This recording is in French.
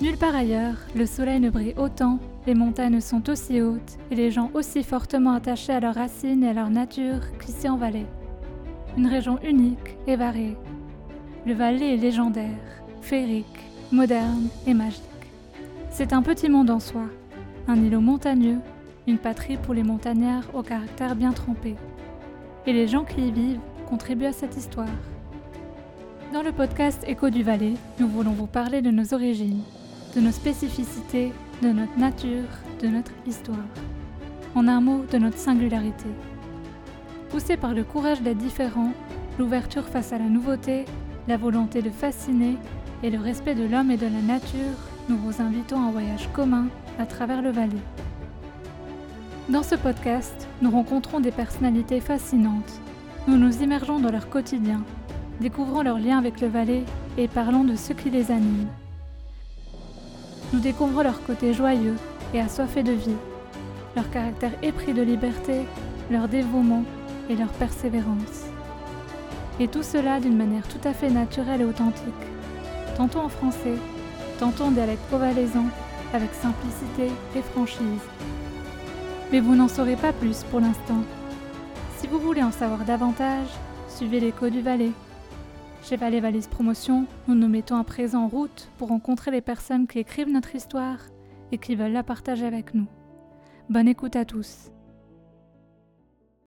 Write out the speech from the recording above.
Nulle part ailleurs, le soleil ne brille autant, les montagnes sont aussi hautes et les gens aussi fortement attachés à leurs racines et à leur nature qu'ici en Valais. Une région unique et variée. Le Valais est légendaire, féerique, moderne et magique. C'est un petit monde en soi, un îlot montagneux, une patrie pour les montagnards au caractère bien trempé. Et les gens qui y vivent contribuent à cette histoire. Dans le podcast Écho du Valais, nous voulons vous parler de nos origines, de nos spécificités, de notre nature, de notre histoire. En un mot, de notre singularité. Poussé par le courage d'être différent, l'ouverture face à la nouveauté, la volonté de fasciner et le respect de l'homme et de la nature, nous vous invitons à un voyage commun à travers le Valais. Dans ce podcast, nous rencontrons des personnalités fascinantes. Nous nous immergeons dans leur quotidien, découvrons leurs liens avec le Valais et parlons de ce qui les anime. Nous découvrons leur côté joyeux et assoiffé de vie, leur caractère épris de liberté, leur dévouement et leur persévérance. Et tout cela d'une manière tout à fait naturelle et authentique, tantôt en français, tantôt en dialecte provalaisan, avec simplicité et franchise. Mais vous n'en saurez pas plus pour l'instant. Si vous voulez en savoir davantage, suivez l'écho du Valais. Chez Valais Valise Promotion, nous nous mettons à présent en route pour rencontrer les personnes qui écrivent notre histoire et qui veulent la partager avec nous. Bonne écoute à tous.